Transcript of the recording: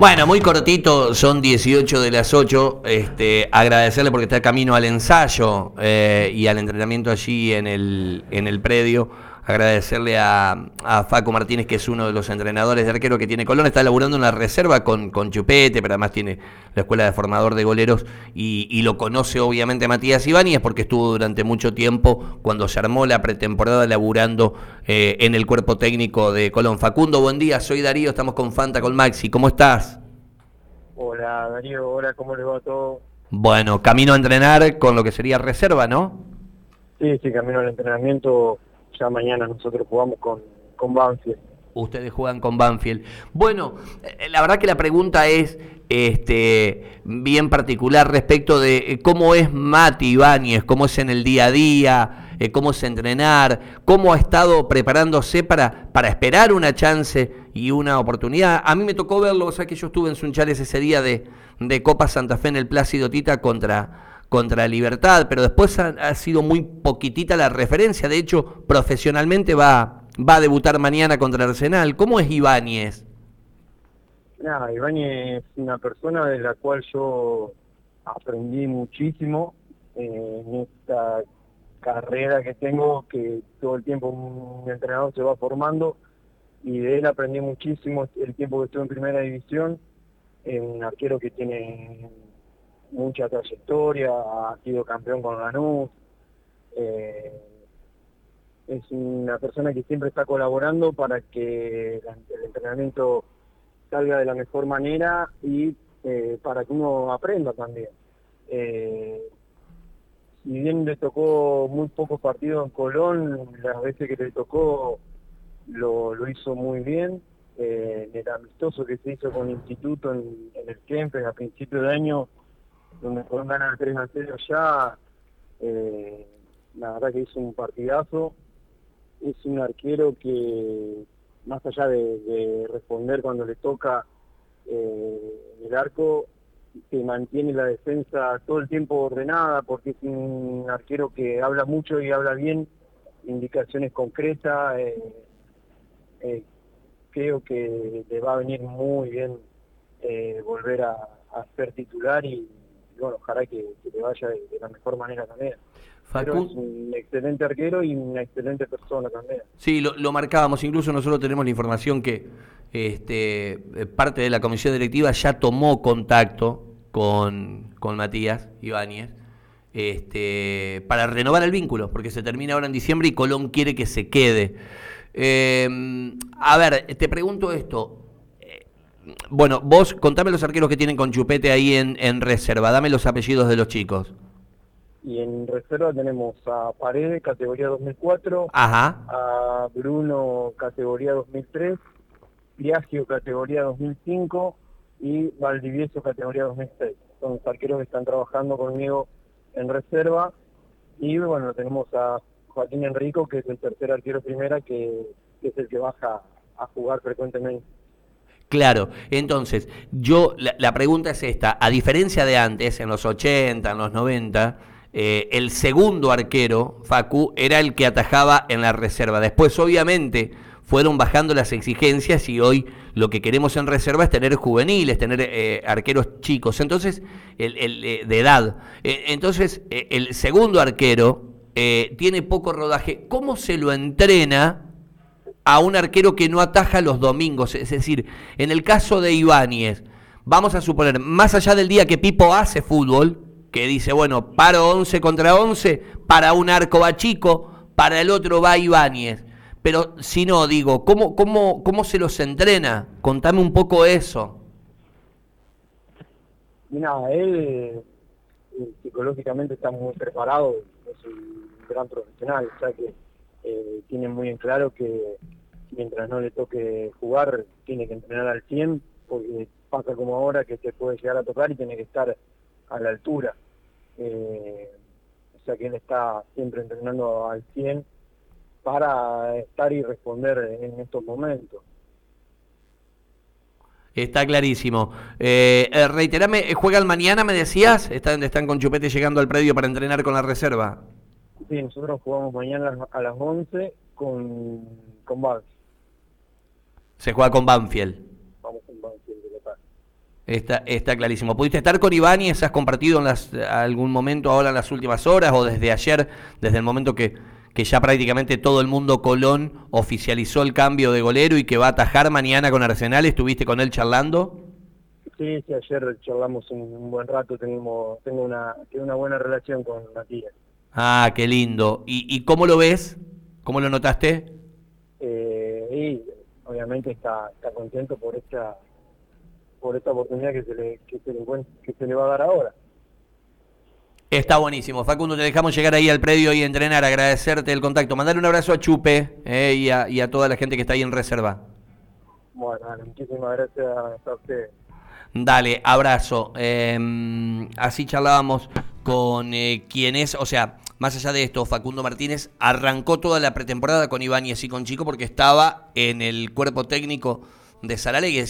Bueno, muy cortito, son 18 de las 8. Este, agradecerle porque está camino al ensayo eh, y al entrenamiento allí en el, en el predio agradecerle a, a, Faco Martínez, que es uno de los entrenadores de arquero que tiene Colón, está laburando en la reserva con, con Chupete, pero además tiene la escuela de formador de goleros y, lo conoce obviamente Matías Ibáñez porque estuvo durante mucho tiempo cuando se armó la pretemporada laburando eh, en el cuerpo técnico de Colón. Facundo, buen día, soy Darío, estamos con Fanta, con Maxi, ¿cómo estás? Hola Darío, hola, ¿cómo le va todo? Bueno, camino a entrenar con lo que sería reserva, ¿no? Sí, sí, camino al entrenamiento mañana nosotros jugamos con, con Banfield. Ustedes juegan con Banfield. Bueno, eh, la verdad que la pregunta es este, bien particular respecto de eh, cómo es Mati Ibáñez, cómo es en el día a día, eh, cómo es entrenar, cómo ha estado preparándose para, para esperar una chance y una oportunidad. A mí me tocó verlo, o sea que yo estuve en Sunchales ese día de, de Copa Santa Fe en el Plácido Tita contra, contra Libertad, pero después ha, sido muy poquitita la referencia. De hecho, profesionalmente va, va a debutar mañana contra Arsenal. ¿Cómo es Ibáñez? Nada, Ibáñez es una persona de la cual yo aprendí muchísimo eh, en esta carrera que tengo, que todo el tiempo un entrenador se va formando y de él aprendí muchísimo el tiempo que estuve en primera división, un arquero que tiene mucha trayectoria, ha sido campeón con Lanús, eh, es una persona que siempre está colaborando para que el entrenamiento salga de la mejor manera y eh, para que uno aprenda también. Eh, si bien le tocó muy pocos partidos en Colón, las veces que le tocó lo, hizo muy bien. Eh, el amistoso que se hizo con el Instituto en, en el Kempes a principio de año donde fueron ganar 3 a 0 ya, eh, la verdad que hizo un partidazo, es un arquero que más allá de, responder cuando le toca eh, el arco, que mantiene la defensa todo el tiempo ordenada porque es un arquero que habla mucho y habla bien, indicaciones concretas, eh, creo que le va a venir muy bien volver a ser titular y, bueno, ojalá que, que te vaya de, la mejor manera también. Pero es un excelente arquero y una excelente persona también. Sí, lo, marcábamos, incluso nosotros tenemos la información que este, eh, parte de la comisión directiva ya tomó contacto con, con Matías Ibáñez este, para renovar el vínculo, porque se termina ahora en diciembre y Colón quiere que se quede. Em, a ver, te pregunto esto, bueno, vos contame los arqueros que tienen con Chupete ahí en, en reserva, dame los apellidos de los chicos. Y en reserva tenemos a Paredes, categoría 2004, Ajá. a Bruno, categoría 2003, Viagio, categoría 2005 y Valdivieso, categoría 2006. Son los arqueros que están trabajando conmigo en reserva. Y bueno, tenemos a Joaquín Enrico, que es el tercer arquero primera, que es el que baja a jugar frecuentemente. Claro, entonces, yo, la, pregunta es esta, a diferencia de antes, en los 80, en los 90, eh, el segundo arquero, Facu, era el que atajaba en la reserva. Después, obviamente, fueron bajando las exigencias y hoy lo que queremos en reserva es tener juveniles, tener eh, arqueros chicos, entonces, el, eh, de edad. entonces, el segundo arquero tiene poco rodaje. ¿Cómo se lo entrena? A un arquero que no ataja los domingos. Es decir, en el caso de Ibáñez, vamos a suponer, más allá del día que Pipo hace fútbol, que dice, bueno, paro 11 contra 11, para un arco va chico, para el otro va Ibáñez. Pero si no, digo, ¿cómo, cómo, cómo se los entrena? Contame un poco eso. Mira, él eh, psicológicamente está muy preparado, es un gran profesional, o sea que eh, tiene muy en claro que mientras no le toque jugar, tiene que entrenar al 100, porque pasa como ahora que se puede llegar a tocar y tiene que estar a la altura. Eh, o sea que él está siempre entrenando al 100 para estar y responder en estos momentos. Está clarísimo. Eh, eh reiterame, ¿juegan mañana, me decías? Están, están con Chupete llegando al predio para entrenar con la reserva. Sí, nosotros jugamos mañana a las 11 con, con Se juega con Banfield. Vamos con Banfield de local. Está, está clarísimo. ¿Pudiste estar con Ibáñez? ¿Has compartido en las, algún momento ahora en las últimas horas o desde ayer, desde el momento que, que ya prácticamente todo el mundo Colón oficializó el cambio de golero y que va a atajar mañana con Arsenal? ¿Estuviste con él charlando? Sí, sí, ayer charlamos un, un buen rato, tenemos, tengo una, tengo una buena relación con Matías. Ah, qué lindo. ¿Y, y cómo lo ves? ¿Cómo lo notaste? Obviamente está, está contento por esta por esta oportunidad que se le que se le, que se le va a dar ahora. Está buenísimo. Facundo, te dejamos llegar ahí al predio y entrenar, agradecerte el contacto. Mandar un abrazo a Chupe eh, y, a, y a toda la gente que está ahí en reserva. Bueno, dale, muchísimas gracias a ustedes. Dale, abrazo. Eh, así charlábamos con eh, quien es, o sea, más allá de esto, Facundo Martínez arrancó toda la pretemporada con Ibáñez y con Chico porque estaba en el cuerpo técnico de Saralegui.